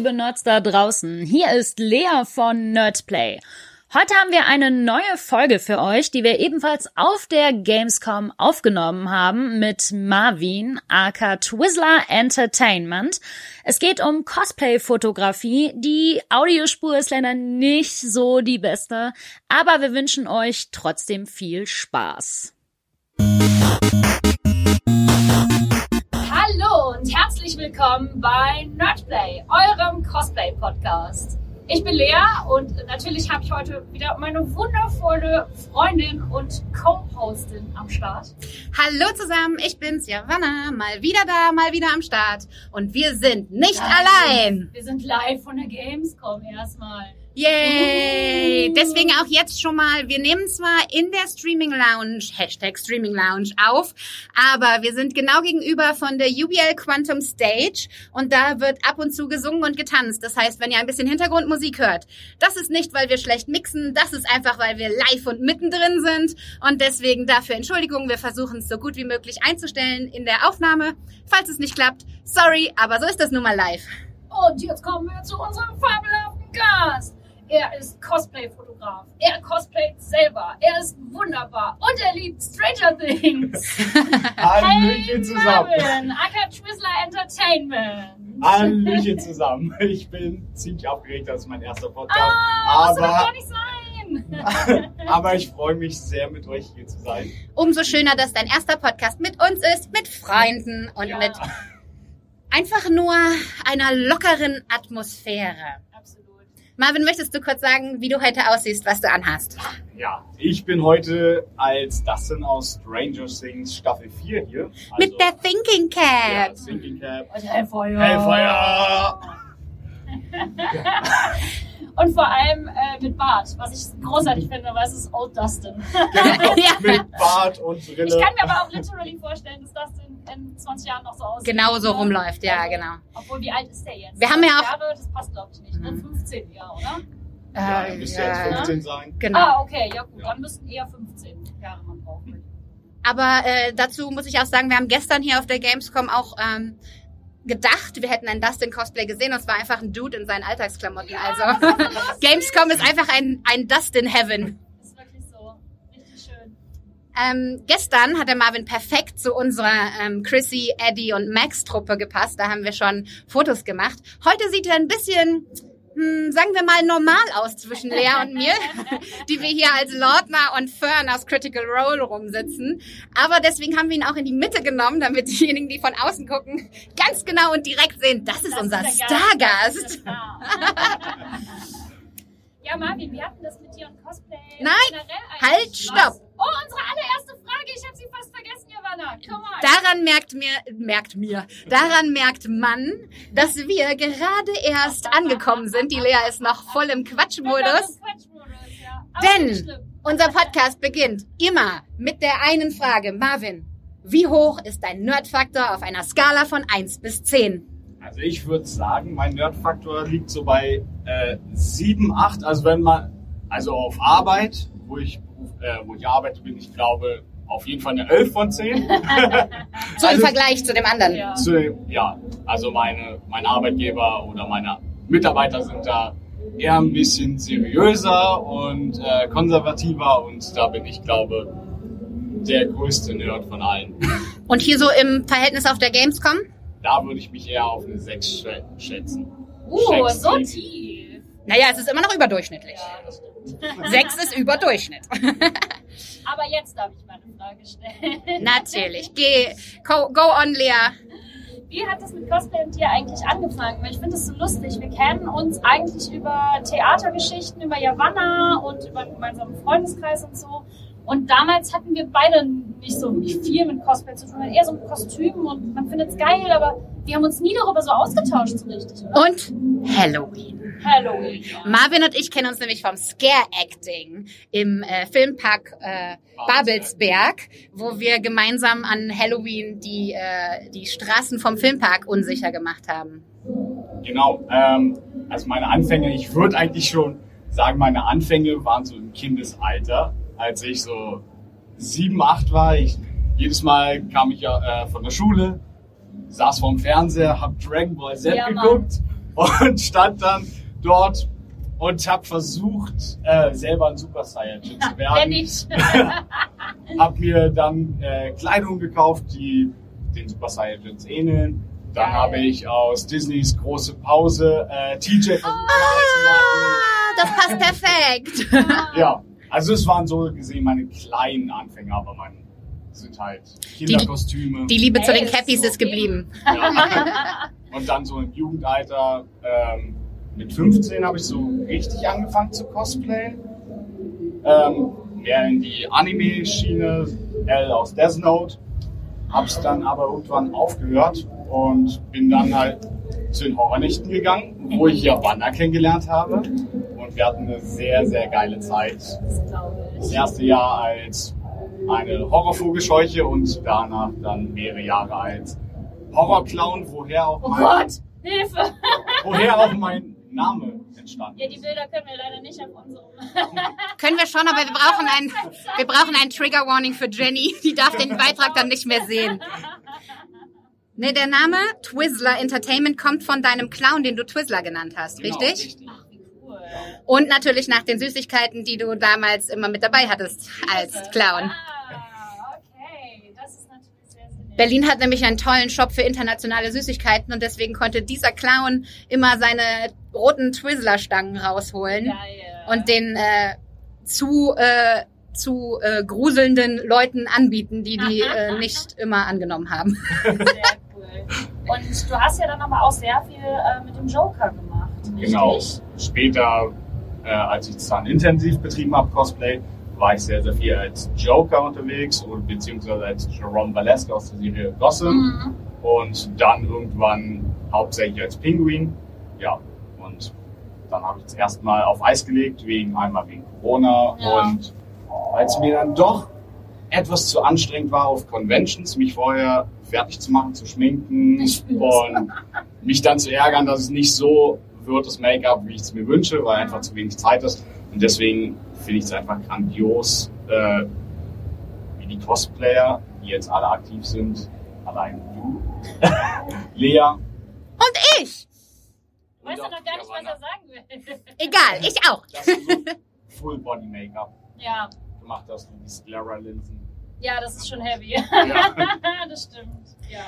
liebe Nerds da draußen. Hier ist Lea von Nerdplay. Heute haben wir eine neue Folge für euch, die wir ebenfalls auf der Gamescom aufgenommen haben mit Marvin, aka Twizzler Entertainment. Es geht um Cosplay-Fotografie. Die Audiospur ist leider nicht so die beste, aber wir wünschen euch trotzdem viel Spaß. Herzlich willkommen bei Nerdplay, eurem Cosplay-Podcast. Ich bin Lea und natürlich habe ich heute wieder meine wundervolle Freundin und Co-Hostin am Start. Hallo zusammen, ich bin's, Javanna, mal wieder da, mal wieder am Start. Und wir sind nicht Nein, allein. Wir sind live von der Gamescom erstmal. Yay! Deswegen auch jetzt schon mal, wir nehmen zwar in der Streaming Lounge, Hashtag Streaming Lounge auf, aber wir sind genau gegenüber von der UBL Quantum Stage und da wird ab und zu gesungen und getanzt. Das heißt, wenn ihr ein bisschen Hintergrundmusik hört, das ist nicht, weil wir schlecht mixen, das ist einfach, weil wir live und mittendrin sind und deswegen dafür Entschuldigung, wir versuchen es so gut wie möglich einzustellen in der Aufnahme. Falls es nicht klappt, sorry, aber so ist das nun mal live. Und jetzt kommen wir zu unserem fabelhaften Gast. Er ist Cosplay-Fotograf. Er cosplayt selber. Er ist wunderbar. Und er liebt Stranger Things. Hallöchen zusammen. Marvin, aka Twizzler Entertainment. Hallöchen zusammen. Ich bin ziemlich aufgeregt, das ist mein erster Podcast. Ah, muss doch gar aber, nicht sein. aber ich freue mich sehr, mit euch hier zu sein. Umso schöner, dass dein erster Podcast mit uns ist, mit Freunden und Ja. mit einfach nur einer lockeren Atmosphäre. Marvin, möchtest du kurz sagen, wie du heute aussiehst, was du anhast? Ja, ich bin heute als Dustin aus Stranger Things Staffel 4 hier. Also, Mit der Thinking ja, Cap. Thinking Cap. Und Hellfeuer. Hellfeuer! Und vor allem äh, mit Bart, was ich großartig finde, weil es ist Old Dustin. Genau, Ja. mit Bart und Brille. Ich kann mir aber auch literally vorstellen, dass Dustin in 20 Jahren noch so aussieht. Genau so rumläuft, ja, Also, genau. Obwohl, wie alt ist der jetzt? Wir haben ja 20 auch- Jahre, das passt glaube ich nicht, ne? Mhm. 15 Jahre, oder? ja, er müsste jetzt ja, 15 sein. genau. Ah, okay, ja gut, Ja. dann müssten eher 15 Jahre man brauchen. Aber äh, dazu muss ich auch sagen, wir haben gestern hier auf der Gamescom auch ähm, gedacht, wir hätten ein Dustin-Cosplay gesehen und es war einfach ein Dude in seinen Alltagsklamotten. Also Gamescom ist einfach ein, ein Dustin-Heaven. Ist wirklich so. Richtig schön. Ähm, gestern hat der Marvin perfekt zu unserer ähm, Chrissy, Eddie und Max-Truppe gepasst. Da haben wir schon Fotos gemacht. Heute sieht er ein bisschen, hm, sagen wir mal, normal aus zwischen Lea und mir, die wir hier als Lordner und Fern aus Critical Role rumsitzen. Aber deswegen haben wir ihn auch in die Mitte genommen, damit diejenigen, die von außen gucken, ganz genau und direkt sehen, das ist Das unser ist. Stargast. Ist Star. ja, Marvin, wir hatten das mit dir und Cosplay. Nein, halt, stopp. Oh, unsere allererste Frage. Ich habe sie fast vergessen, Johanna. Komm mal. Daran merkt mir, merkt mir, daran merkt man, dass wir gerade erst angekommen sind. Die Lea ist noch voll im Quatschmodus. Quatschmodus, ja. Denn unser Podcast beginnt immer mit der einen Frage. Marvin, wie hoch ist dein Nerdfaktor auf einer Skala von 1 bis 10? Also ich würde sagen, mein Nerdfaktor liegt so bei äh, 7, 8. Also wenn man, also auf Arbeit, wo ich, äh, wo ich arbeite, bin ich glaube auf jeden Fall eine 11 von 10. So im Also- Vergleich zu dem anderen. Ja. Zu, ja, also meine, mein Arbeitgeber oder meine Mitarbeiter sind da eher ein bisschen seriöser und äh, konservativer und da bin ich glaube der größte Nerd von allen. Und hier so im Verhältnis auf der Gamescom? Da würde ich mich eher auf eine 6 schä- schätzen. Uh, Schätzt so tief. Naja, es ist immer noch überdurchschnittlich. Ja, 6 ist Überdurchschnitt. Aber jetzt darf ich meine Frage stellen. Natürlich. Geh, go, go on, Lea. Wie hat das mit Cosplay und dir eigentlich angefangen? Weil ich finde es so lustig. Wir kennen uns eigentlich über Theatergeschichten, über Javanna und über einen gemeinsamen Freundeskreis und so. Und damals hatten wir beide nicht so viel mit Cosplay zu tun, sondern eher so mit Kostümen und man findet es geil, aber wir haben uns nie darüber so ausgetauscht so richtig, oder? Und Halloween. Halloween. Marvin und ich kennen uns nämlich vom Scare Acting im äh, Filmpark äh, Babelsberg, wo wir gemeinsam an Halloween die, äh, die Straßen vom Filmpark unsicher gemacht haben. Genau. Ähm, also meine Anfänge, ich würde eigentlich schon sagen, meine Anfänge waren so im Kindesalter, als ich so sieben, acht war. Ich, jedes Mal kam ich ja äh, von der Schule, saß vorm Fernseher, hab Dragon Ball Z Ja, Mann. geguckt und stand dann dort und habe versucht, äh, selber ein Super Saiyajin zu werden. Nicht. hab mir dann äh, Kleidung gekauft, die den Super Saiyajins ähneln. Dann habe ich aus Disneys große Pause äh, TJ versucht Ah, das passt perfekt. Ja, also es waren so gesehen meine kleinen Anfänge, aber meine sind halt Kinderkostüme. Die Liebe zu den Cappies so ist geblieben. Ja. Und dann so im Jugendalter, ähm, mit 15 habe ich so richtig angefangen zu cosplayen. Ähm, mehr in die Anime-Schiene, L aus Death Note. Hab's dann aber irgendwann aufgehört und bin dann halt zu den Horrornächten gegangen, wo ich Japaner kennengelernt habe. Und wir hatten eine sehr, sehr geile Zeit. Ich. Das erste Jahr als eine Horrorvogelscheuche und danach dann mehrere Jahre als Horrorclown, woher auch Oh mein, Gott, Hilfe! woher auch mein Name entstanden Ja, die ist. Bilder können wir leider nicht auf unserem. Können wir schon, aber wir brauchen ein, wir brauchen ein Trigger Warning für Jenny. Die darf den Beitrag dann nicht mehr sehen. Ne, der Name Twizzler Entertainment kommt von deinem Clown, den du Twizzler genannt hast, Genau, richtig? Ach, wie cool. Und natürlich nach den Süßigkeiten, die du damals immer mit dabei hattest als Clown. Ah, okay. Das ist natürlich sehr, sehr nett. Berlin hat nämlich einen tollen Shop für internationale Süßigkeiten und deswegen konnte dieser Clown immer seine roten Twizzler-Stangen rausholen Geil. und den äh, zu äh, zu äh, gruselnden Leuten anbieten, die die äh, nicht immer angenommen haben. Sehr cool. Und du hast ja dann aber auch sehr viel äh, mit dem Joker gemacht, richtig? Genau. Später, äh, als ich es dann intensiv betrieben habe, Cosplay, war ich sehr, sehr viel als Joker unterwegs und beziehungsweise als Jerome Valeska aus der Serie Gotham. Mhm. und dann irgendwann hauptsächlich als Pinguin. Ja, und dann habe ich es erstmal auf Eis gelegt, wegen einmal wegen Corona Ja. und weil es mir dann doch etwas zu anstrengend war auf Conventions, mich vorher fertig zu machen, zu schminken und mich dann zu ärgern, dass es nicht so wird, das Make-up, wie ich es mir wünsche, weil einfach zu wenig Zeit ist. Und deswegen finde ich es einfach grandios, äh, wie die Cosplayer, die jetzt alle aktiv sind, allein du, Lea, Und ich! Du weißt ja noch gar nicht, was er sagen will. Egal, ich auch. dass du so Full Body Make-up Ja, gemacht hast und die Sclera-Linsen. ja, das ist schon heavy. Ja. das stimmt. Ja.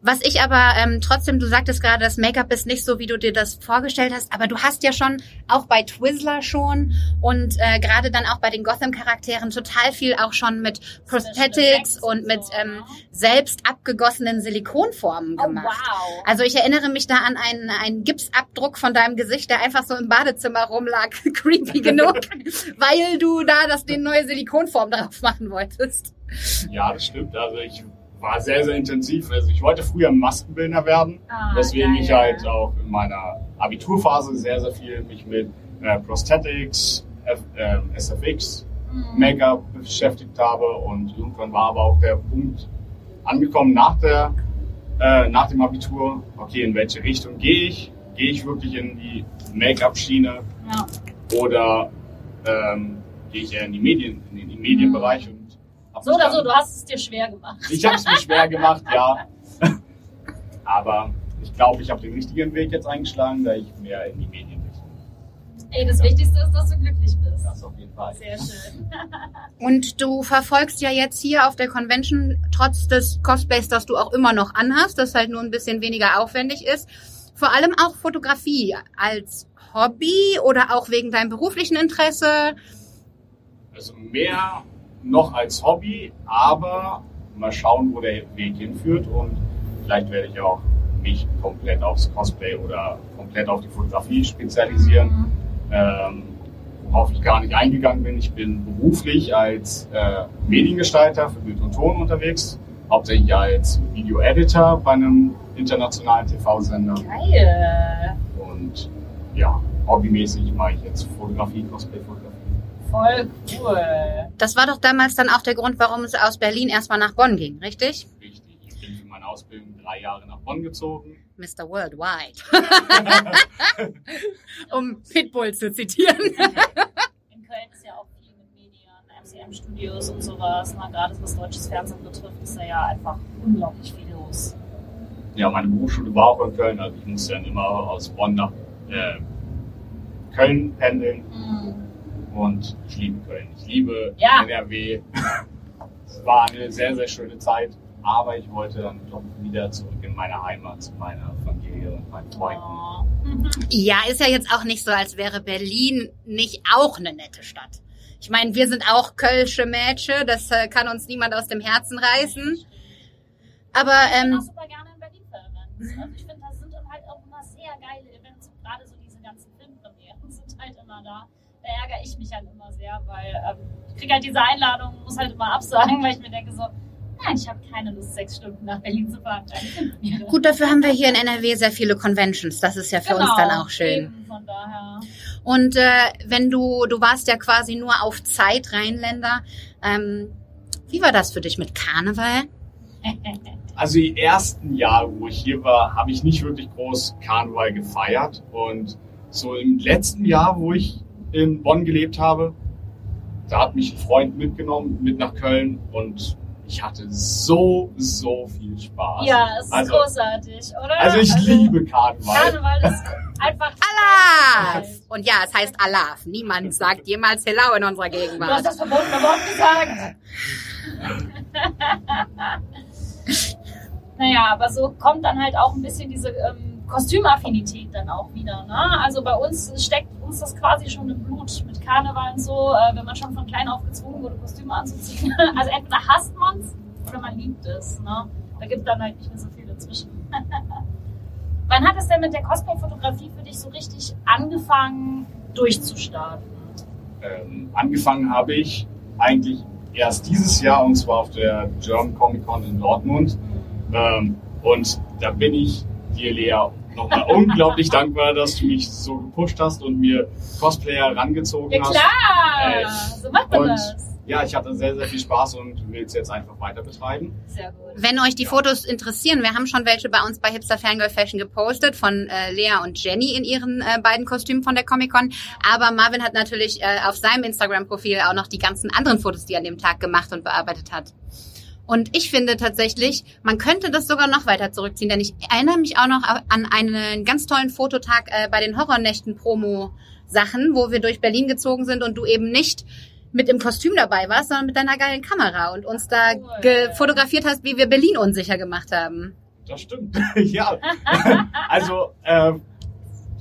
Was ich aber ähm, trotzdem, du sagtest gerade, das Make-up ist nicht so, wie du dir das vorgestellt hast, aber du hast ja schon auch bei Twizzler schon und äh, gerade dann auch bei den Gotham-Charakteren total viel auch schon mit Prosthetics und mit ähm, ne? selbst abgegossenen Silikonformen Oh, gemacht. wow. Also ich erinnere mich da an einen, einen Gipsabdruck von deinem Gesicht, der einfach so im Badezimmer rumlag. Creepy genug, weil du da das den neue Silikonform drauf machen wolltest. Ja, das stimmt. Also ich war sehr, sehr intensiv. Also ich wollte früher Maskenbildner werden. Ah, Deswegen geil. ich halt auch in meiner Abiturphase sehr, sehr viel mich mit äh, Prosthetics, F, äh, SFX, Mhm. Make-up beschäftigt habe und irgendwann war aber auch der Punkt angekommen nach der äh, nach dem Abitur, okay, in welche Richtung gehe ich? Gehe ich wirklich in die Make-up-Schiene Ja. oder ähm, gehe ich eher in die Medien, in den Medienbereich und hab So oder so, du hast es dir schwer gemacht. ich habe es mir schwer gemacht, ja. Aber ich glaube, ich habe den richtigen Weg jetzt eingeschlagen, da ich mehr in die Medien Richtung. Ey, das Wichtigste ist, dass du glücklich bist. Das auf jeden Fall. Sehr schön. Und du verfolgst ja jetzt hier auf der Convention, trotz des Cosplays, das du auch immer noch anhast, das halt nur ein bisschen weniger aufwendig ist, vor allem auch Fotografie als Hobby oder auch wegen deinem beruflichen Interesse. Also mehr noch als Hobby, aber mal schauen, wo der Weg hinführt und vielleicht werde ich auch mich komplett aufs Cosplay oder komplett auf die Fotografie spezialisieren. Ähm, worauf ich gar nicht eingegangen bin. Ich bin beruflich als äh, Mediengestalter für Bild und Ton unterwegs, hauptsächlich als Video-Editor bei einem internationalen TV-Sender. Geil. Und ja, hobbymäßig mache ich jetzt Fotografie, Cosplay-Fotografie. Voll cool. Das war doch damals dann auch der Grund, warum es aus Berlin erstmal nach Bonn ging, richtig? Richtig. Ich bin für meine Ausbildung drei Jahre nach Bonn gezogen. Mr. Worldwide. um Pitbull zu zitieren. In Köln ist ja auch viel mit Medien, MCM-Studios und sowas. Na, gerade was deutsches Fernsehen betrifft, ist da ja einfach unglaublich viel los. ja, meine Berufsschule war auch in Köln, also ich musste dann immer aus Bonn nach äh, Köln pendeln. Und ich liebe Köln. Ich liebe Ja. NRW. es war eine sehr, sehr schöne Zeit. Aber ich wollte dann doch wieder zurück in meine Heimat, zu meiner Familie und meinen Freunden. Oh. Ja, ist ja jetzt auch nicht so, als wäre Berlin nicht auch eine nette Stadt. Ich meine, wir sind auch kölsche Mädchen, das äh, kann uns niemand aus dem Herzen reißen. Aber Ich bin ähm, auch super gerne in Berlin für Events. Also ich finde, da sind dann halt auch immer sehr geile Events. Gerade so diese ganzen Filmpremieren sind halt immer da. Da ärgere ich mich halt immer sehr, weil ähm, ich kriege halt diese Einladung, muss halt immer absagen, weil ich mir denke so, nein, ich habe keine Lust, sechs Stunden nach Berlin zu fahren. gut, dafür haben wir hier in NRW sehr viele Conventions. Das ist ja für uns dann auch schön. Genau, Eben, von daher. Und äh, wenn du, du warst ja quasi nur auf Zeit Rheinländer, ähm, wie war das für dich mit Karneval? Also die ersten Jahre, wo ich hier war, habe ich nicht wirklich groß Karneval gefeiert. Und so im letzten Jahr, wo ich in Bonn gelebt habe, da hat mich ein Freund mitgenommen, mit nach Köln und ich hatte so, so viel Spaß. Ja, es ist also, großartig, oder? Also ich liebe Karneval. Karneval ist einfach Allah! Und ja, es heißt Allah. Niemand sagt jemals Hello in unserer Du hast Gegenwart. das verbotene Wort gesagt. naja, aber so kommt dann halt auch ein bisschen diese ähm, Kostümaffinität dann auch wieder. Ne? Also bei uns steckt uns das quasi schon im Blut mit Karneval und so, äh, wenn man schon von klein auf gezwungen wurde, Kostüme anzuziehen. also entweder hasst man es oder man liebt es. Ne? Da gibt dann halt nicht mehr so viel dazwischen. Wann hat es denn mit der Cosplay-Fotografie für dich so richtig angefangen durchzustarten? Ähm, angefangen habe ich eigentlich erst dieses Jahr und zwar auf der German Comic Con in Dortmund. Ähm, und da bin ich dir, Lea, nochmal unglaublich dankbar, dass du mich so gepusht hast und mir Cosplayer rangezogen Ja hast. klar, Äh, so macht man und das. ja, ich hatte sehr, sehr viel Spaß und will es jetzt einfach weiter betreiben. Sehr gut. Wenn euch die Fotos interessieren, wir haben schon welche bei uns bei Hipster Fangirl Fashion gepostet von äh, Lea und Jenny in ihren äh, beiden Kostümen von der Comic Con. Aber Marvin hat natürlich äh, auf seinem Instagram-Profil auch noch die ganzen anderen Fotos, die er an dem Tag gemacht und bearbeitet hat. Und ich finde tatsächlich, man könnte das sogar noch weiter zurückziehen, denn ich erinnere mich auch noch an einen ganz tollen Fototag äh, bei den Horrornächten Promo Sachen, wo wir durch Berlin gezogen sind und du eben nicht mit im Kostüm dabei warst, sondern mit deiner geilen Kamera und uns da gefotografiert hast, wie wir Berlin unsicher gemacht haben. Das stimmt. ja. also, äh,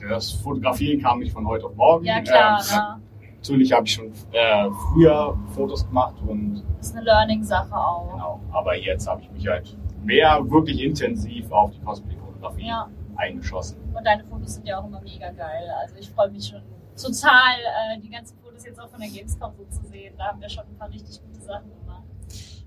das Fotografieren kam nicht von heute auf morgen. Ja, klar. Ähm, ne? Natürlich habe ich schon äh, früher Fotos gemacht und Das ist eine Learning-Sache auch. Genau, aber jetzt habe ich mich halt mehr wirklich intensiv auf die Cosplay-Fotografie Ja. eingeschossen. Und deine Fotos sind ja auch immer mega geil. Also ich freue mich schon total, äh, die ganzen Fotos jetzt auch von der Gamescom so zu sehen. Da haben wir schon ein paar richtig gute Sachen.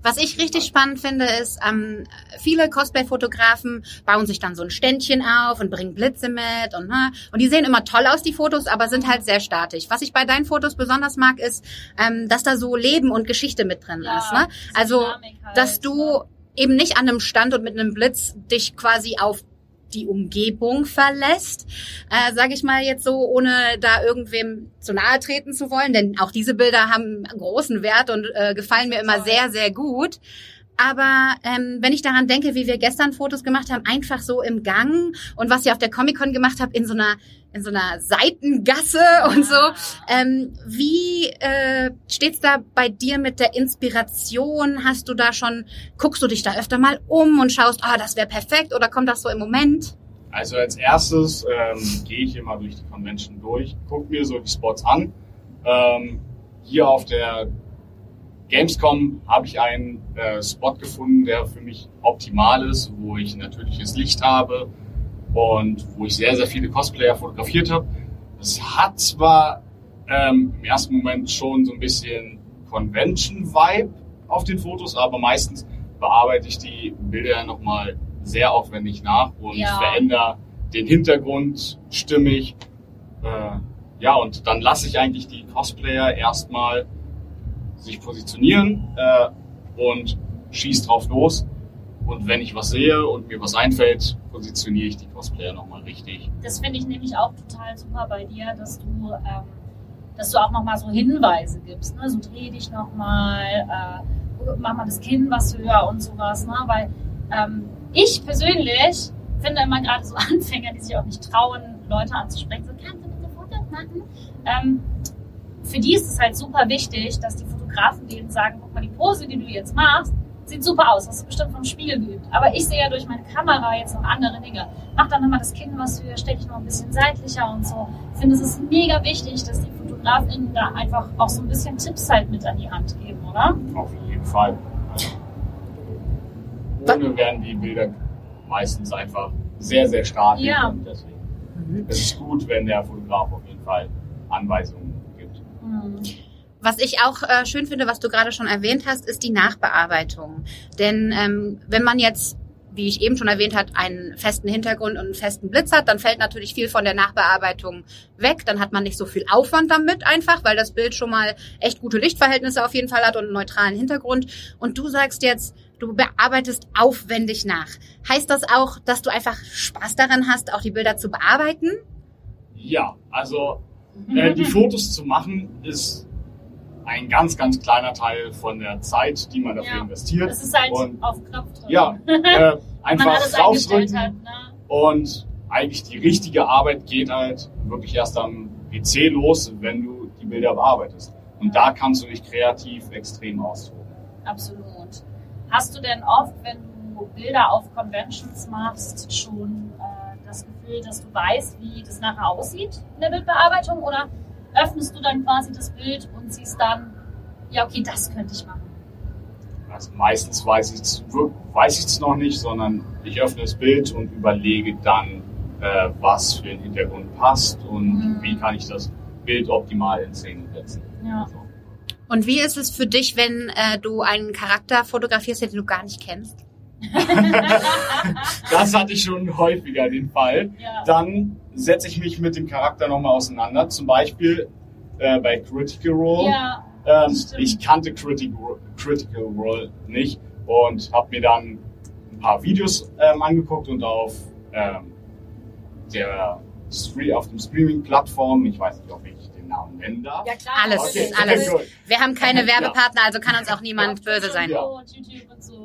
Was ich richtig spannend finde, ist, ähm, viele Cosplay-Fotografen bauen sich dann so ein Ständchen auf und bringen Blitze mit und ne, und die sehen immer toll aus, die Fotos, aber sind halt sehr statisch. Was ich bei deinen Fotos besonders mag, ist, ähm, dass da so Leben und Geschichte mit drin ist. Ne? Also, halt, dass du ne? eben nicht an einem Stand und mit einem Blitz dich quasi auf die Umgebung verlässt, äh, sage ich mal jetzt so, ohne da irgendwem zu nahe treten zu wollen, denn auch diese Bilder haben großen Wert und äh, gefallen mir immer sehr, sehr gut. Aber ähm, wenn ich daran denke, wie wir gestern Fotos gemacht haben, einfach so im Gang und was ihr auf der Comic-Con gemacht habt, in so einer in so einer Seitengasse und so, ähm, wie äh, steht's da bei dir mit der Inspiration? Hast du da schon, guckst du dich da öfter mal um und schaust, ah, das wäre perfekt oder kommt das so im Moment? Also als erstes ähm, gehe ich immer durch die Convention durch, gucke mir so die Spots an. Ähm, hier auf der Gamescom habe ich einen äh, Spot gefunden, der für mich optimal ist, wo ich natürliches Licht habe und wo ich sehr, sehr viele Cosplayer fotografiert habe. Es hat zwar ähm, im ersten Moment schon so ein bisschen Convention-Vibe auf den Fotos, aber meistens bearbeite ich die Bilder nochmal sehr aufwendig nach und Ja. verändere den Hintergrund stimmig. Äh, ja, und dann lasse ich eigentlich die Cosplayer erstmal sich positionieren äh, und schieß drauf los. Und wenn ich was sehe und mir was einfällt, positioniere ich die Cosplayer nochmal richtig. Das finde ich nämlich auch total super bei dir, dass du, ähm, dass du auch nochmal so Hinweise gibst. Ne? So dreh dich nochmal, äh, mach mal das Kinn was höher und sowas. Ne? Weil ähm, ich persönlich finde immer gerade so Anfänger, die sich auch nicht trauen, Leute anzusprechen, so kannst du bitte Fotos machen? Ähm, für die ist es halt super wichtig, dass die Fotografen denen sagen, guck mal, die Pose, die du jetzt machst, sieht super aus, hast du bestimmt vom Spiegel geübt. Aber ich sehe ja durch meine Kamera jetzt noch andere Dinge. Mach dann nochmal das Kinn was höher, stell dich noch ein bisschen seitlicher und so. Ich finde, es ist mega wichtig, dass die FotografInnen da einfach auch so ein bisschen Tipps halt mit an die Hand geben, oder? Auf jeden Fall. Ohne werden die Bilder meistens einfach sehr, sehr statisch. Ja. Und deswegen ist es gut, wenn der Fotograf auf jeden Fall Anweisungen gibt. Mhm. Was ich auch äh, schön finde, was du gerade schon erwähnt hast, ist die Nachbearbeitung. Denn ähm, wenn man jetzt, wie ich eben schon erwähnt hat, einen festen Hintergrund und einen festen Blitz hat, dann fällt natürlich viel von der Nachbearbeitung weg. Dann hat man nicht so viel Aufwand damit einfach, weil das Bild schon mal echt gute Lichtverhältnisse auf jeden Fall hat und einen neutralen Hintergrund. Und du sagst jetzt, du bearbeitest aufwendig nach. Heißt das auch, dass du einfach Spaß daran hast, auch die Bilder zu bearbeiten? Ja, also äh, die Fotos zu machen ist ein ganz, ganz kleiner Teil von der Zeit, die man dafür Ja. investiert. Das ist halt und auf Knopf drücken. ja, äh, einfach draufdrücken hat. Ne? und eigentlich die richtige Arbeit geht halt wirklich erst am PC los, wenn du die Bilder bearbeitest. Und da kannst du dich kreativ extrem austoben. Absolut. Hast du denn oft, wenn du Bilder auf Conventions machst, schon äh, das Gefühl, dass du weißt, wie das nachher aussieht in der Bildbearbeitung? Oder öffnest du dann quasi das Bild und siehst dann, ja, okay, das könnte ich machen? Also meistens weiß ich es weiß ich's noch nicht, sondern ich öffne das Bild und überlege dann, äh, was für den Hintergrund passt und Mhm. wie kann ich das Bild optimal in Szene setzen. Ja. Und wie ist es für dich, wenn äh, du einen Charakter fotografierst, den du gar nicht kennst? Das hatte ich schon häufiger den Fall. Ja. Dann setze ich mich mit dem Charakter nochmal auseinander. Zum Beispiel äh, bei Critical Role. ja, ähm, ich kannte Critical, Critical Role nicht und habe mir dann ein paar Videos ähm, angeguckt und auf ähm, der auf dem Streaming-Plattform, ich weiß nicht, ob ich den Namen nennen darf. ja klar. Alles, Okay, alles. gut. Wir haben keine Ja. Werbepartner, also kann uns auch niemand böse sein. Ja.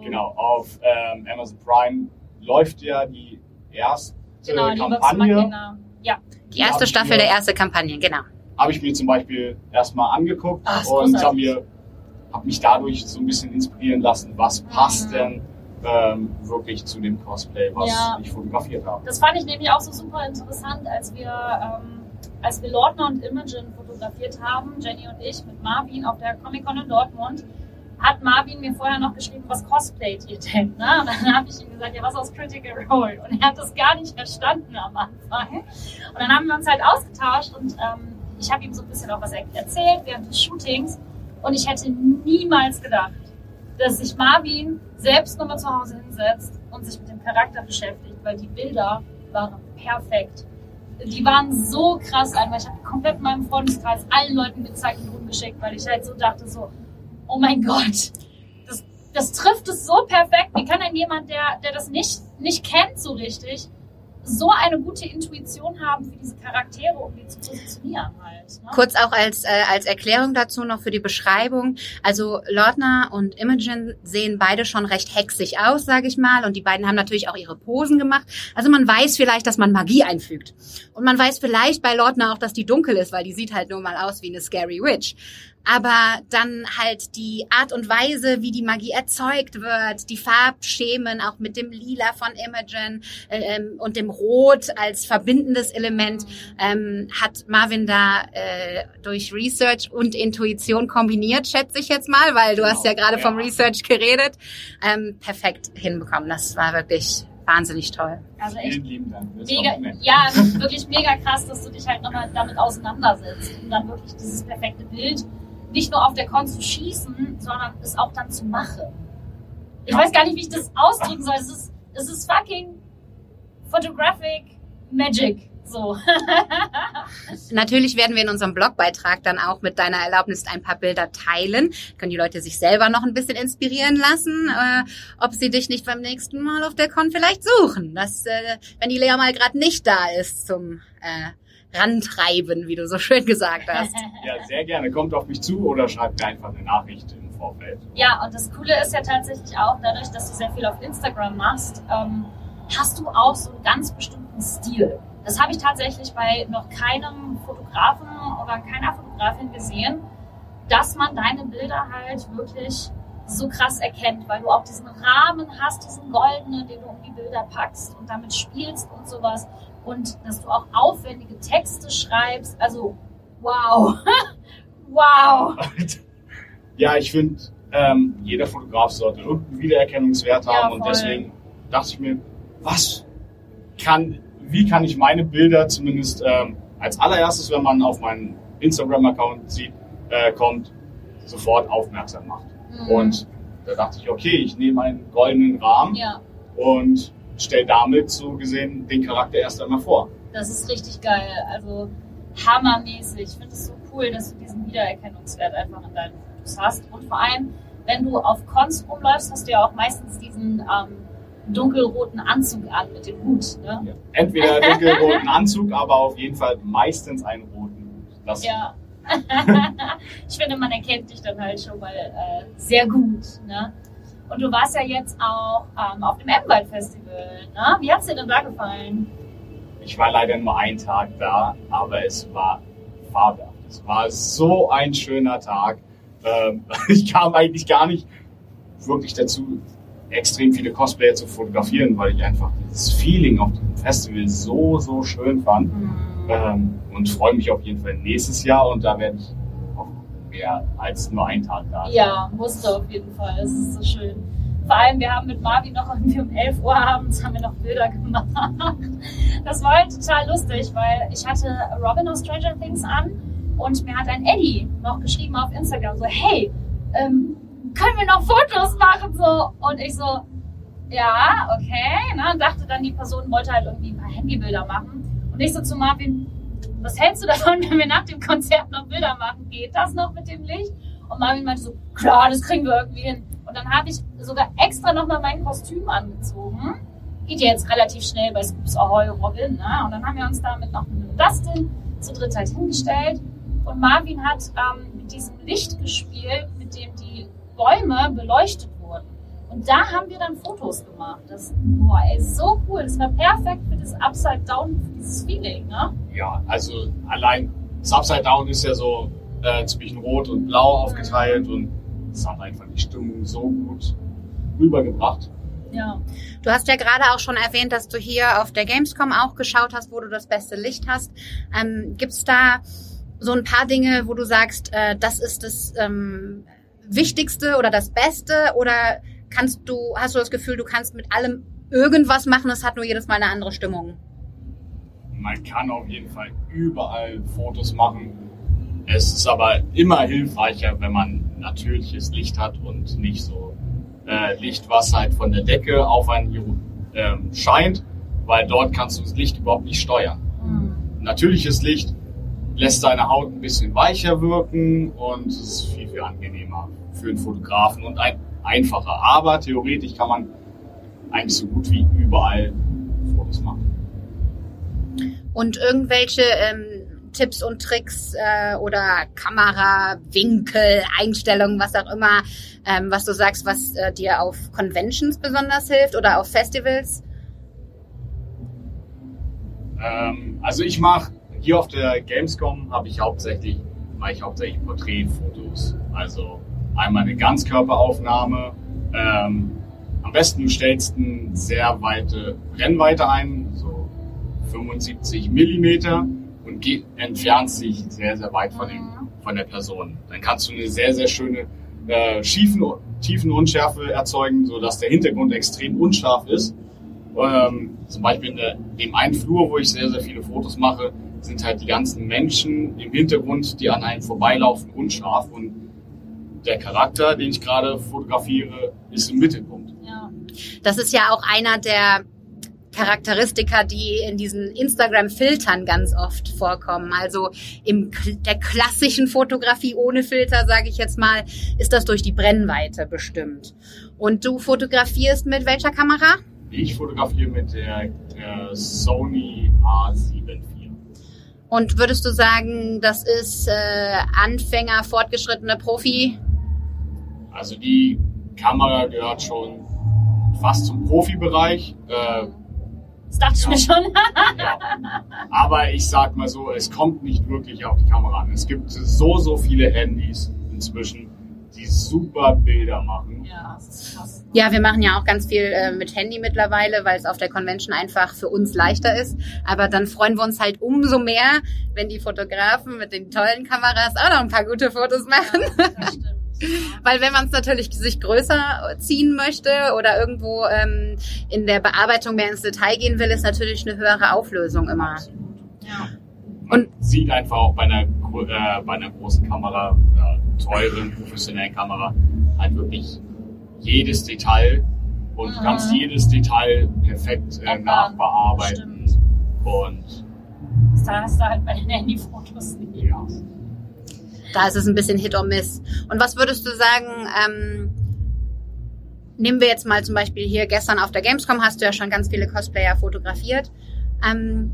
Genau, auf ähm, Amazon Prime läuft ja die erste Genau, die Kampagne. Machina. Ja, Die erste Staffel der erste Kampagne, genau. habe ich mir zum Beispiel erstmal angeguckt ist und habe mir hab mich dadurch so ein bisschen inspirieren lassen, was passt Mhm. denn ähm, wirklich zu dem Cosplay, was Ja. ich fotografiert habe. Das fand ich nämlich auch so super interessant, als wir, ähm, als wir Lordner und Imogen fotografiert haben, Jenny und ich mit Marvin auf der Comic-Con in Dortmund, hat Marvin mir vorher noch geschrieben, was cosplayt ihr denn? Ne? Und dann habe ich ihm gesagt, ja, was aus Critical Role? Und er hat das gar nicht verstanden am Anfang. Und dann haben wir uns halt ausgetauscht und ähm, ich habe ihm so ein bisschen auch was er erzählt während des Shootings. Und ich hätte niemals gedacht, dass sich Marvin selbst nochmal zu Hause hinsetzt und sich mit dem Charakter beschäftigt, weil die Bilder waren perfekt. Die waren so krass einfach. Ich habe komplett meinem Freundeskreis allen Leuten gezeigt und rumgeschickt, weil ich halt so dachte so, oh mein Gott, das, das trifft es so perfekt. Wie kann denn jemand, der, der das nicht, nicht kennt so richtig, so eine gute Intuition haben für diese Charaktere, um die zu positionieren halt. Ne? Kurz auch als, äh, als Erklärung dazu noch für die Beschreibung. Also Lordner und Imogen sehen beide schon recht hexig aus, sage ich mal. Und die beiden haben natürlich auch ihre Posen gemacht. Also man weiß vielleicht, dass man Magie einfügt. Und man weiß vielleicht bei Lordner auch, dass die dunkel ist, weil die sieht halt nur mal aus wie eine Scary Witch. Aber dann halt die Art und Weise, wie die Magie erzeugt wird, die Farbschemen, auch mit dem Lila von Imogen äh, ähm, und dem Rot als verbindendes Element, ähm, hat Marvin da äh, durch Research und Intuition kombiniert, schätze ich jetzt mal, weil du hast ja gerade vom Ja. Research geredet, ähm, perfekt hinbekommen. Das war wirklich wahnsinnig toll. Also echt Vielen lieben Dank. Mega, ja, wirklich mega krass, dass du dich halt nochmal damit auseinandersetzt, um dann wirklich dieses perfekte Bild nicht nur auf der Con zu schießen, sondern es auch dann zu machen. Ich weiß gar nicht, wie ich das ausdrücken soll. Es ist, es ist fucking photographic magic. So. Natürlich werden wir in unserem Blogbeitrag dann auch mit deiner Erlaubnis ein paar Bilder teilen. Können die Leute sich selber noch ein bisschen inspirieren lassen, äh, ob sie dich nicht beim nächsten Mal auf der Con vielleicht suchen. Das, äh, wenn die Lea mal gerade nicht da ist zum äh, Rantreiben, wie du so schön gesagt hast. Ja, sehr gerne. Kommt auf mich zu oder schreibt mir einfach eine Nachricht im Vorfeld. Ja, und das Coole ist ja tatsächlich auch, dadurch, dass du sehr viel auf Instagram machst, ähm, hast du auch so einen ganz bestimmten Stil. Das habe ich tatsächlich bei noch keinem Fotografen oder keiner Fotografin gesehen, dass man deine Bilder halt wirklich so krass erkennt, weil du auch diesen Rahmen hast, diesen goldenen, den du um die Bilder packst und damit spielst und sowas. Und dass du auch aufwendige Texte schreibst. Also, wow. wow. Ja, ich finde, ähm, jeder Fotograf sollte irgendeinen Wiedererkennungswert haben. Ja, und deswegen dachte ich mir, was kann, wie kann ich meine Bilder zumindest ähm, als allererstes, wenn man auf meinen Instagram-Account sieht, äh, kommt, sofort aufmerksam machen. Mhm. Und da dachte ich, okay, ich nehme einen goldenen Rahmen Ja, und stelle damit so gesehen den Charakter erst einmal vor. das ist richtig geil. Also hammermäßig. Ich finde es so cool, dass du diesen Wiedererkennungswert einfach in deinen Fotos hast. Und vor allem, wenn du auf Cons rumläufst, hast du ja auch meistens diesen ähm, dunkelroten Anzug an mit dem Hut. Ne? Ja. Entweder dunkelroten Anzug, aber auf jeden Fall meistens einen roten. Das Ja. ich finde, man erkennt dich dann halt schon mal äh, sehr gut. Ne? Und du warst ja jetzt auch ähm, auf dem M-Wald Festival. Ne? Wie hat's dir denn da gefallen? Ich war leider nur einen Tag da, aber es war fabelhaft. Es war so ein schöner Tag. Ähm, ich kam eigentlich gar nicht wirklich dazu, extrem viele Cosplayer zu fotografieren, weil ich einfach dieses Feeling auf dem Festival so, so schön fand. Ähm, und freue mich auf jeden Fall nächstes Jahr und da werde ich mehr als nur einen Tag da. Ja, musst du auf jeden Fall. Es ist so schön. Vor allem, wir haben mit Marvin noch irgendwie um 11 Uhr abends haben wir noch Bilder gemacht. Das war halt total lustig, weil ich hatte Robin aus Stranger Things an und mir hat ein Eddie noch geschrieben auf Instagram so, hey, ähm, können wir noch Fotos machen? So. Und ich so, ja, okay. Ne? Und dachte dann, die Person wollte halt irgendwie ein paar Handybilder machen. Und ich so zu Marvin, was hältst du davon, wenn wir nach dem Konzert noch Bilder machen? Geht das noch mit dem Licht? Und Marvin meinte so, klar, das kriegen wir irgendwie hin. Und dann habe ich sogar extra nochmal mein Kostüm angezogen. Geht ja jetzt relativ schnell bei Scoops Ahoy Robin. Ne? Und dann haben wir uns damit noch mit Dustin zu dritt halt hingestellt. Und Marvin hat ähm, mit diesem Licht gespielt, mit dem die Bäume beleuchtet. Und da haben wir dann Fotos gemacht. Das, boah, ey, so cool. Das war perfekt für das Upside Down, für dieses Feeling, ne? Ja, also allein das Upside Down ist ja so äh, zwischen Rot und Blau aufgeteilt und es hat einfach die Stimmung so gut rübergebracht. Ja. Du hast ja gerade auch schon erwähnt, dass du hier auf der Gamescom auch geschaut hast, wo du das beste Licht hast. Ähm, Gibt es da so ein paar Dinge, wo du sagst, äh, das ist das ähm, Wichtigste oder das Beste? Oder kannst du, hast du das Gefühl, du kannst mit allem irgendwas machen, es hat nur jedes Mal eine andere Stimmung? Man kann auf jeden Fall überall Fotos machen. Es ist aber immer hilfreicher, wenn man natürliches Licht hat und nicht so äh, Licht, was halt von der Decke auf einen ähm, scheint, weil dort kannst du das Licht überhaupt nicht steuern. Hm. Natürliches Licht lässt deine Haut ein bisschen weicher wirken und es ist viel, viel angenehmer für einen Fotografen und ein, einfacher. Aber theoretisch kann man eigentlich so gut wie überall Fotos machen. Und irgendwelche ähm, Tipps und Tricks äh, oder Kamerawinkel, Einstellungen, was auch immer, ähm, was du sagst, was äh, dir auf Conventions besonders hilft oder auf Festivals? Ähm, also ich mache hier auf der Gamescom habe ich hauptsächlich mache ich hauptsächlich Porträtfotos. Also einmal eine Ganzkörperaufnahme. Ähm, am besten du stellst eine sehr weite Brennweite ein, so 75 Millimeter und geh, entfernst dich sehr sehr weit von, dem, von der Person. Dann kannst du eine sehr sehr schöne äh, schiefen, Tiefenunschärfe erzeugen, so dass der Hintergrund extrem unscharf ist. Ähm, zum Beispiel in der, dem einen Flur, wo ich sehr, sehr viele Fotos mache, sind halt die ganzen Menschen im Hintergrund, die an einem vorbeilaufen, unscharf. Und der Charakter, den ich gerade fotografiere, ist im Mittelpunkt. Ja. Das ist ja auch einer der Charakteristika, die in diesen Instagram-Filtern ganz oft vorkommen. Also in der klassischen Fotografie ohne Filter, sage ich jetzt mal, ist das durch die Brennweite bestimmt. Und du fotografierst mit welcher Kamera? Ich fotografiere mit der, der Sony A7 IV. Und würdest du sagen, das ist äh, Anfänger, fortgeschrittene Profi? Also die Kamera gehört schon fast zum Profibereich. Äh, Das dachte ich mir schon. Ja. Aber ich sag mal so, es kommt nicht wirklich auf die Kamera an. Es gibt so, so viele Handys inzwischen, die super Bilder machen. Ja, das ist krass. Ja, wir machen ja auch ganz viel äh, mit Handy mittlerweile, weil es auf der Convention einfach für uns leichter ist. Aber dann freuen wir uns halt umso mehr, wenn die Fotografen mit den tollen Kameras auch noch ein paar gute Fotos machen. Das stimmt. Weil wenn man es natürlich sich größer ziehen möchte oder irgendwo ähm, in der Bearbeitung mehr ins Detail gehen will, ist natürlich eine höhere Auflösung immer. Ja. Man sieht einfach auch bei einer, äh, bei einer großen Kamera, äh, teuren, professionellen Kamera, halt wirklich jedes Detail und du Mhm. kannst jedes Detail perfekt äh, nachbearbeiten. Stimmt. Und Das hast du halt bei den Handyfotos nicht. ja, Da ist es ein bisschen Hit or Miss. Und was würdest du sagen, ähm, nehmen wir jetzt mal zum Beispiel hier gestern auf der Gamescom, hast du ja schon ganz viele Cosplayer fotografiert. Ähm,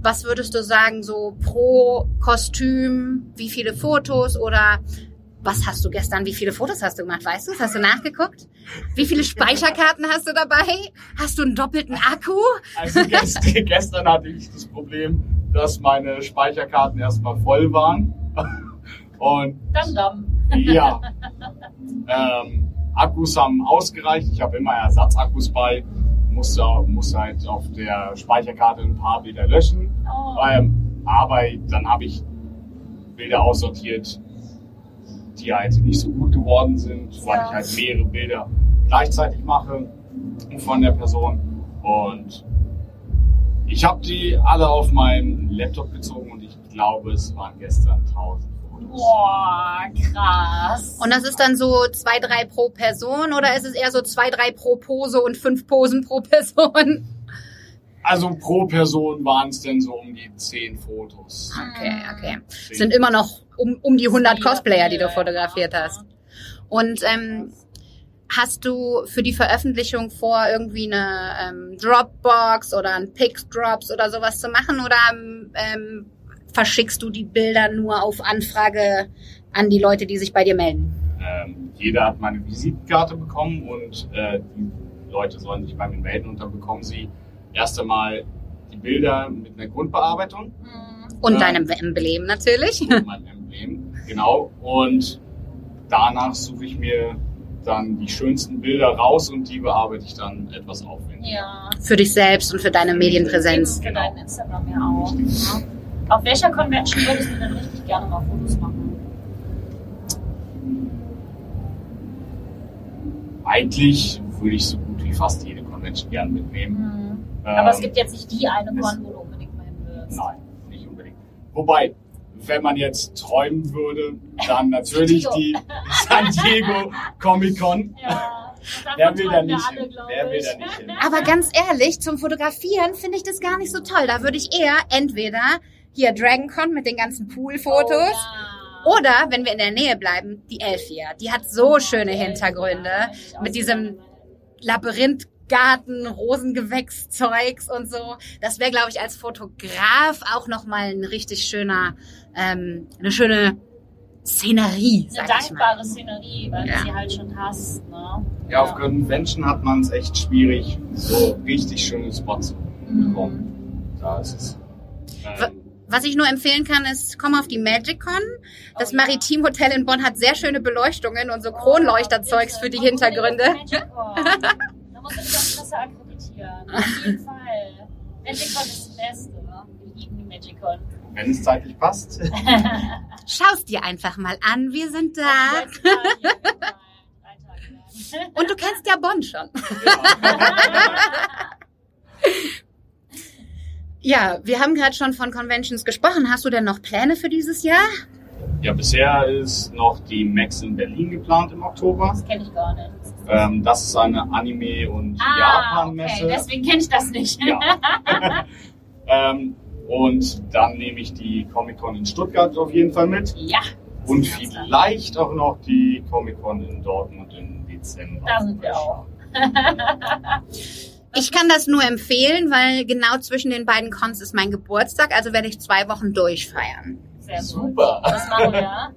was würdest du sagen, so pro Kostüm, wie viele Fotos oder was hast du gestern, wie viele Fotos hast du gemacht, weißt du? Hast du nachgeguckt? Wie viele Speicherkarten hast du dabei? Hast du einen doppelten Akku? also gestern, gestern hatte ich das Problem, dass meine Speicherkarten erstmal voll waren. Und Dam dam. Ja. ähm, Akkus haben ausgereicht. Ich habe immer Ersatzakkus bei. Musste, musste halt auf der Speicherkarte ein paar Bilder löschen. Oh. Ähm, aber dann habe ich Bilder aussortiert, die halt nicht so gut geworden sind, weil Ja. ich halt mehrere Bilder gleichzeitig mache von der Person. Und ich habe die alle auf meinen Laptop gezogen und ich glaube, es waren gestern 1000 Fotos. Boah, krass. Und das ist dann so zwei, drei pro Person oder ist es eher so zwei, drei pro Pose und fünf Posen pro Person? Also pro Person waren es denn so um die 10 Fotos. Okay, okay. Zehn. Sind immer noch um, um die 100 Viele, Cosplayer, die du fotografiert hast. Und ähm, hast du für die Veröffentlichung vor, irgendwie eine ähm, Dropbox oder ein Pick-Drops oder sowas zu machen? Oder ähm, verschickst du die Bilder nur auf Anfrage an die Leute, die sich bei dir melden? Ähm, jeder hat meine Visitenkarte bekommen und äh, die Leute sollen sich bei mir melden und dann bekommen sie erst einmal die Bilder mit einer Grundbearbeitung Mhm. Und Ja. deinem Emblem natürlich. und meinem Emblem. Genau. Und danach suche ich mir dann die schönsten Bilder raus und die bearbeite ich dann etwas aufwendiger. Ja. Für dich selbst und für deine Medienpräsenz. Für Genau. deinen Instagram ja auch. Ja. Auf welcher Convention würdest du denn richtig gerne mal Fotos machen? Eigentlich würde ich so gut wie fast jede Convention gern mitnehmen. Mhm. Aber es Ähm, gibt jetzt nicht die eine Con, wo du unbedingt mal hin willst. Nein, nicht unbedingt. Wobei, wenn man jetzt träumen würde, dann natürlich die San Diego Comic Con. Ja. Wer will da nicht alle, Wer will da nicht hin? Aber ganz ehrlich, zum Fotografieren finde ich das gar nicht so toll. Da würde ich eher entweder hier DragonCon mit den ganzen Poolfotos Oh, ja. oder, wenn wir in der Nähe bleiben, die Elfia. Die hat so Oh, schöne. Hintergründe Ja, mit diesem. Labyrinthgarten, Rosengewächszeugs und so. Das wäre, glaube ich, als Fotograf auch nochmal ein richtig schöner, ähm, eine schöne Szenerie, Eine sag ich mal. dankbare Szenerie, weil Ja. du sie halt schon hast. Ne? Ja, auf Convention hat man es echt schwierig, so richtig schöne Spots zu bekommen. Da ist es. Ähm, Was ich nur empfehlen kann, ist, komm auf die MagicCon. Das Oh, ja. Maritim Hotel in Bonn hat sehr schöne Beleuchtungen und so Kronleuchterzeugs für die Hintergründe. Da musst du dich auch besser akkreditieren. Auf jeden Fall. Magicon ist das Beste. Wir lieben die Magicon. wenn es zeitlich passt. Schau's dir einfach mal an, wir sind da. Und du kennst ja Bonn schon. Ja, wir haben gerade schon von Conventions gesprochen. Hast du denn noch Pläne für dieses Jahr? Ja, bisher ist noch die Max in Berlin geplant im Oktober. Das kenne ich gar nicht. Ähm, das ist eine Anime- und Ah, Japan-Messe. okay, deswegen kenne ich das nicht. Ja. ähm, und dann nehme ich die Comic-Con in Stuttgart auf jeden Fall mit. ja. Und vielleicht auch noch die Comic-Con in Dortmund im Dezember. Da sind wir auch. Ich kann das nur empfehlen, weil genau zwischen den beiden Cons ist mein Geburtstag, also werde ich zwei Wochen durchfeiern. Sehr gut. Super. Das machen wir.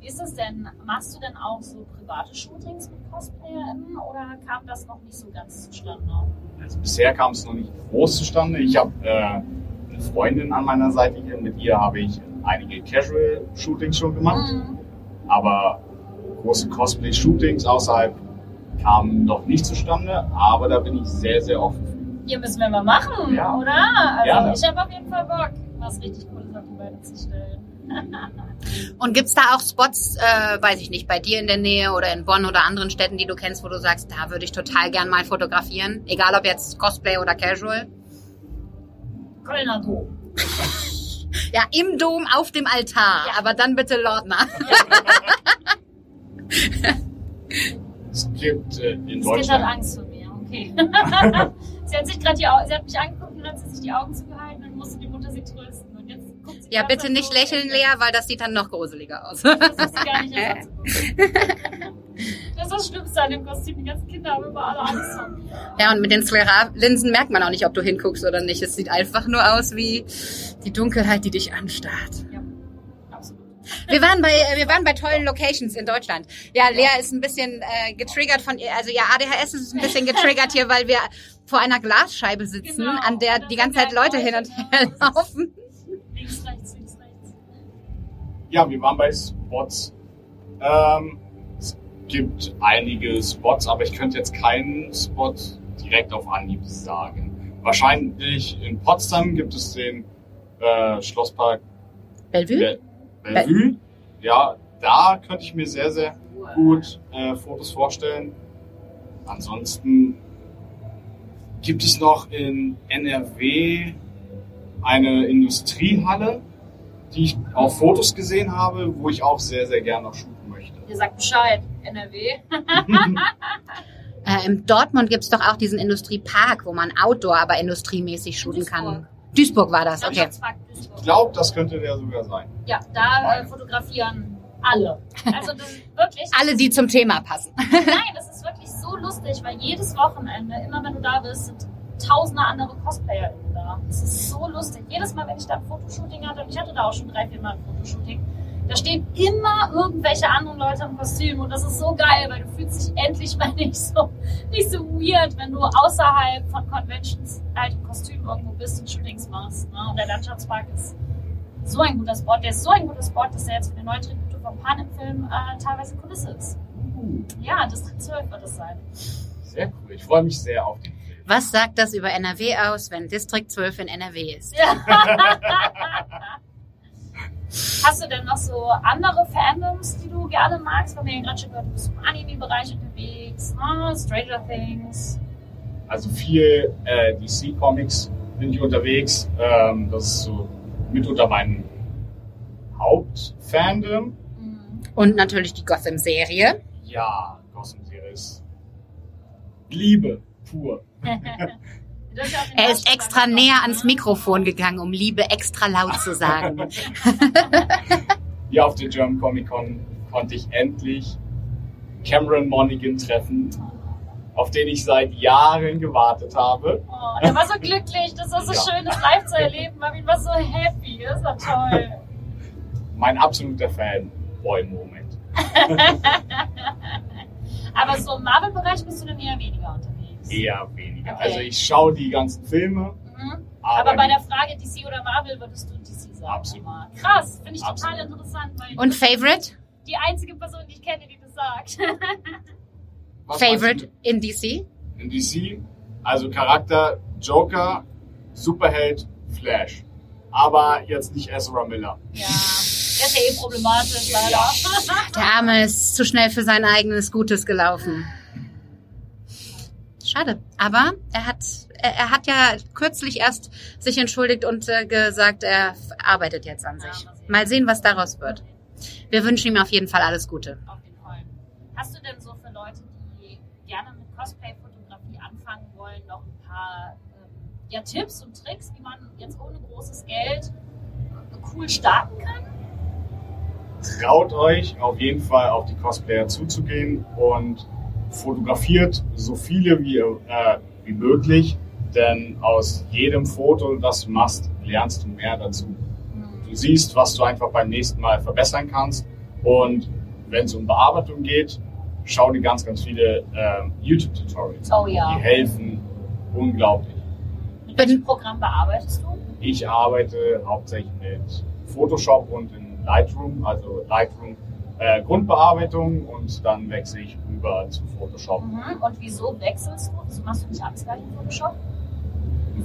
Wie ist das denn? Machst du denn auch so private Shootings mit CosplayerInnen oder kam das noch nicht so ganz zustande? Also bisher kam es noch nicht groß zustande. Ich habe äh, eine Freundin an meiner Seite hier. Mit ihr habe ich einige Casual-Shootings schon gemacht. Mhm. Aber große Cosplay-Shootings außerhalb kamen noch nicht zustande. Aber da bin ich sehr, sehr offen. Hier müssen wir mal machen, Ja. oder? Also Gerne. ich habe auf jeden Fall Bock, was richtig Cooles auf die Beine zu stellen. Und gibt's da auch Spots, äh, weiß ich nicht, bei dir in der Nähe oder in Bonn oder anderen Städten, die du kennst, wo du sagst, da würde ich total gern mal fotografieren? Egal ob jetzt Cosplay oder Casual. Kölner Dom. Ja, im Dom auf dem Altar, Ja. aber dann bitte Lordner. Es gibt äh, in Das Kind hat Deutschland Angst vor mir, okay. sie hat sich gerade die Au- sie hat mich angeguckt und hat sie sich die Augen zugehalten und musste die Mutter sie trösten. Und jetzt guckt sie die Ja, bitte nicht lächeln. Lea, weil das sieht dann noch gruseliger aus. Das ist gar nicht Das ist das Schlimmste an dem Kostüm. Die ganzen Kinder haben über alle Angst. Ja, und mit den Sclera-Linsen merkt man auch nicht, ob du hinguckst oder nicht. Es sieht einfach nur aus wie die Dunkelheit, die dich anstarrt. Ja. Wir waren bei, äh, wir waren bei tollen Locations in Deutschland. Ja, Lea ist ein bisschen äh, getriggert von, ihr- also ja, ADHS ist ein bisschen getriggert hier, weil wir vor einer Glasscheibe sitzen, Genau. an der die ganze Zeit Leute hin und her laufen. Links, rechts, links, rechts. Ja, wir waren bei Spots. Ähm, es gibt einige Spots, aber ich könnte jetzt keinen Spot direkt auf Anhieb sagen. Wahrscheinlich in Potsdam gibt es den äh, Schlosspark Bellevue? Be Bellevue. Ja, da könnte ich mir sehr, sehr gut äh, Fotos vorstellen. Ansonsten gibt es noch in NRW eine Industriehalle, die ich auf Fotos gesehen habe, wo ich auch sehr, sehr gerne noch shooten möchte. Ihr sagt Bescheid, NRW. Äh, Im Dortmund gibt's doch auch diesen Industriepark, wo man Outdoor, aber industriemäßig shooten kann. Duisburg. War das, okay. Ich glaube, das könnte der sogar sein. Ja, da äh, fotografieren alle. Also das ist wirklich. Alle, die zum Thema passen. Nein, das ist wirklich so lustig, weil jedes Wochenende, immer wenn du da bist, sind tausende andere CosplayerInnen da. Es ist so lustig. Jedes Mal, wenn ich da ein Fotoshooting hatte, und ich hatte da auch schon drei, vier Mal ein Fotoshooting, da stehen immer irgendwelche anderen Leute im Kostüm und das ist so geil, weil du fühlst dich endlich mal nicht so, nicht so weird, wenn du außerhalb von Conventions halt im Kostüm irgendwo bist und Shootings machst. Ne? Und der Landschaftspark ist so ein guter Spot. Der ist so ein guter Spot, dass er jetzt für den neuen Tribute vom Pan im Film äh, teilweise Kulisse ist. Uh, Ja, Distrikt 12 wird es sein. sehr cool. Ich freue mich sehr auf den Film. Was sagt das über NRW aus, wenn Distrikt 12 in NRW ist? Ja. Hast du denn noch so andere Fandoms, die du gerne magst? Wir haben ja gerade schon gehört, du bist im Anime-Bereich unterwegs, ne? Stranger Things. Also viel äh, DC-Comics bin ich unterwegs. Ähm, das ist so mitunter mein Hauptfandom. Mhm. Und natürlich die Gotham-Serie. Ja, Gotham-Serie ist Liebe pur. Er ist extra näher ans Mikrofon gegangen, um Liebe extra laut zu sagen. Hier auf der German Comic Con konnte ich endlich Cameron Monaghan treffen, auf den ich seit Jahren gewartet habe. Oh, er war so glücklich, das war so Ja. schön, das live zu erleben. Marvin war so happy, das war toll. Mein absoluter Fanboy-Moment. Aber so im Marvel-Bereich bist du dann eher weniger unterwegs. Eher weniger. Okay. Also ich schaue die ganzen Filme, Mhm. aber, Aber bei der Frage DC oder Marvel würdest du DC sagen. Absolut. immer. Krass, finde ich total Absolut. interessant, weil du Und Favorite? die einzige Person, die ich kenne, die das sagt. Favorite in DC? In DC, also Charakter Joker, Superheld, Flash. Aber jetzt nicht Ezra Miller. ja, der ist ja eh problematisch, leider. Der Arme ist zu schnell für sein eigenes Gutes gelaufen. Schade. Aber er hat, er, er hat ja kürzlich erst sich entschuldigt und äh, gesagt, er arbeitet jetzt an sich. mal sehen. Mal sehen, was daraus wird. Wir wünschen ihm auf jeden Fall alles Gute. Auf jeden Fall. Hast du denn so für Leute, die gerne mit Cosplay-Fotografie anfangen wollen, noch ein paar ähm, ja, Tipps und Tricks, wie man jetzt ohne großes Geld cool starten kann? Traut euch auf jeden Fall auf die Cosplayer zuzugehen und fotografiert so viele wie, äh, wie möglich, denn aus jedem Foto, das du machst, lernst du mehr dazu. Du siehst, was du einfach beim nächsten Mal verbessern kannst Und wenn es um Bearbeitung geht, schau dir ganz, ganz viele ähm, YouTube-Tutorials an. Oh ja. Die helfen unglaublich. Mit welchem Programm bearbeitest du? Ich arbeite hauptsächlich mit Photoshop und in Lightroom, also Lightroom äh, Grundbearbeitung und dann wechsle ich rüber zu Photoshop, Mhm. Und wieso wechselst du? Wieso machst du nicht alles gleich in Photoshop?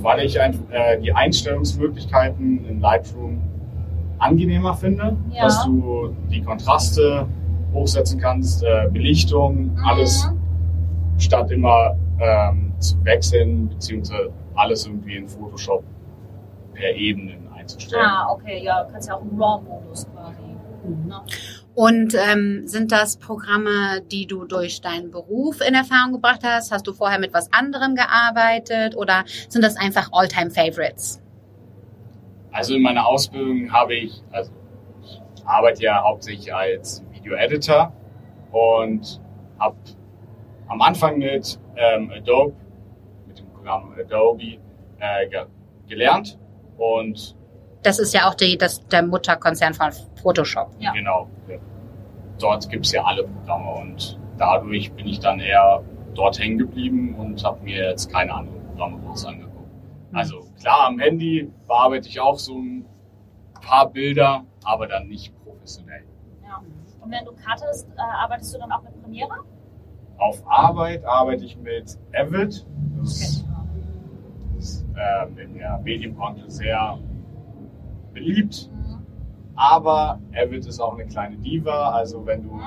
weil ich ein, äh, die Einstellungsmöglichkeiten in Lightroom angenehmer finde, Ja. dass du die Kontraste hochsetzen kannst, äh, Belichtung, alles Mhm. statt immer ähm, zu wechseln, beziehungsweise alles irgendwie in Photoshop per Ebenen einzustellen. Ah, okay, ja, du kannst ja auch im RAW-Modus quasi. Ne? Und ähm, sind das Programme, die du durch deinen Beruf in Erfahrung gebracht hast? Hast du vorher mit was anderem gearbeitet oder sind das einfach All-Time-Favorites? Also in meiner Ausbildung habe ich, also ich arbeite ja hauptsächlich als Video-Editor und habe am Anfang mit ähm, Adobe, mit dem Programm Adobe äh, ge gelernt und Das ist ja auch die, das, der Mutterkonzern von Photoshop. Ja. genau, ja, dort gibt es ja alle Programme und dadurch bin ich dann eher dort hängen geblieben und habe mir jetzt keine anderen Programme groß angeguckt. Also klar, am Handy bearbeite ich auch so ein paar Bilder, aber dann nicht professionell. Ja. Und wenn du cuttest, äh, arbeitest du dann auch mit Premiere? Auf Arbeit arbeite ich mit Avid. Das Okay. ist ähm, in der Medienbranche sehr beliebt. Aber Avid ist auch eine kleine Diva. Also wenn du,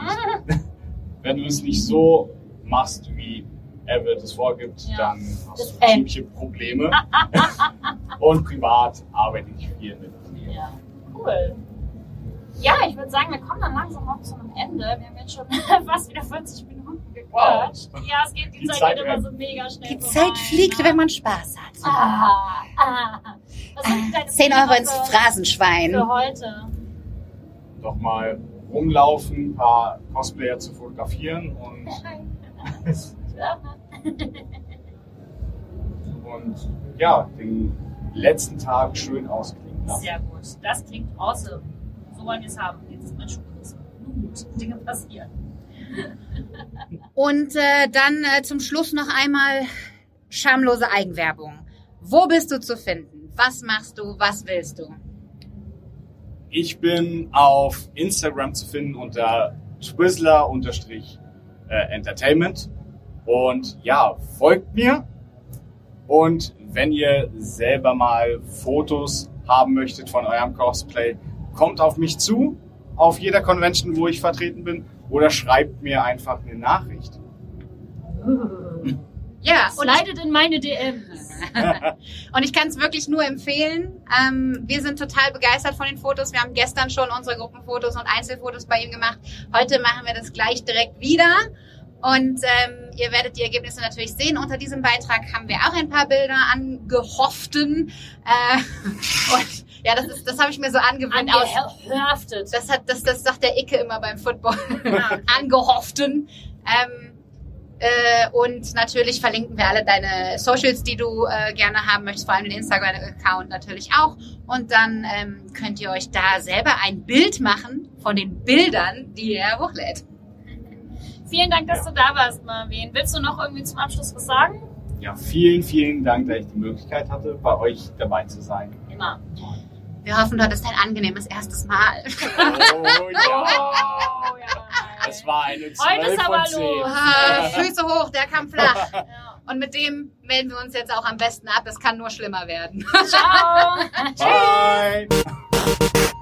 wenn du es nicht so machst, wie Avid es vorgibt, Ja. dann hast du ziemliche Probleme. Und privat arbeite ich viel mit Premiere. Ja, cool. Ja, ich würde sagen, wir kommen dann langsam auch zu einem Ende. Wir haben jetzt schon fast wieder 40 Minuten gequatscht. Ja, es geht, die, Die Zeit, Zeit geht immer so mega schnell Die vorbei, Zeit fliegt, ne? wenn man Spaß hat. Ah, ah. Was sind deine 10 Pläne Euro ins Phrasenschwein. für heute? Doch mal rumlaufen, ein paar Cosplayer zu fotografieren und, und ja, den letzten Tag schön ausklingen lassen. Sehr gut. Das klingt awesome. So wollen wir es haben. Jetzt ist mein Schuh gut, Dinge passieren. Und äh, dann äh, zum Schluss noch einmal schamlose Eigenwerbung. Wo bist du zu finden? Was machst du? Was willst du? Ich bin auf Instagram zu finden unter Twizzler-Entertainment. Und ja, folgt mir. Und wenn ihr selber mal Fotos haben möchtet von eurem Cosplay, kommt auf mich zu, auf jeder Convention, wo ich vertreten bin, oder schreibt mir einfach eine Nachricht. Ja, und Slidet in meine DMs. Und ich kann es wirklich nur empfehlen. Ähm, wir sind total begeistert von den Fotos. Wir haben gestern schon unsere Gruppenfotos und Einzelfotos bei ihm gemacht. Heute machen wir das gleich direkt wieder. Und ähm, ihr werdet die Ergebnisse natürlich sehen. Unter diesem Beitrag haben wir auch ein paar Bilder angehofften. Äh, und ja, das ist, das habe ich mir so angewöhnt aus. Angehaftet. Das hat, das, das sagt der Icke immer beim Football. Ja. Angehofften. Ähm, äh, und natürlich verlinken wir alle deine Socials, die du äh, gerne haben möchtest, vor allem den Instagram-Account natürlich auch. Und dann ähm, könnt ihr euch da selber ein Bild machen von den Bildern, die er hochlädt. Vielen Dank, dass du da warst, Marvin. Willst du noch irgendwie zum Abschluss was sagen? Ja, vielen, vielen Dank, dass ich die Möglichkeit hatte, bei euch dabei zu sein. Immer. Wir hoffen, du hattest ein angenehmes erstes Mal. Oh ja! Oh, ja. Es war eine Heute ist 12 aber von 10. los. Ah, Füße hoch, der kam flach. Ja. Und mit dem melden wir uns jetzt auch am besten ab. Es kann nur schlimmer werden. Ciao. Bye!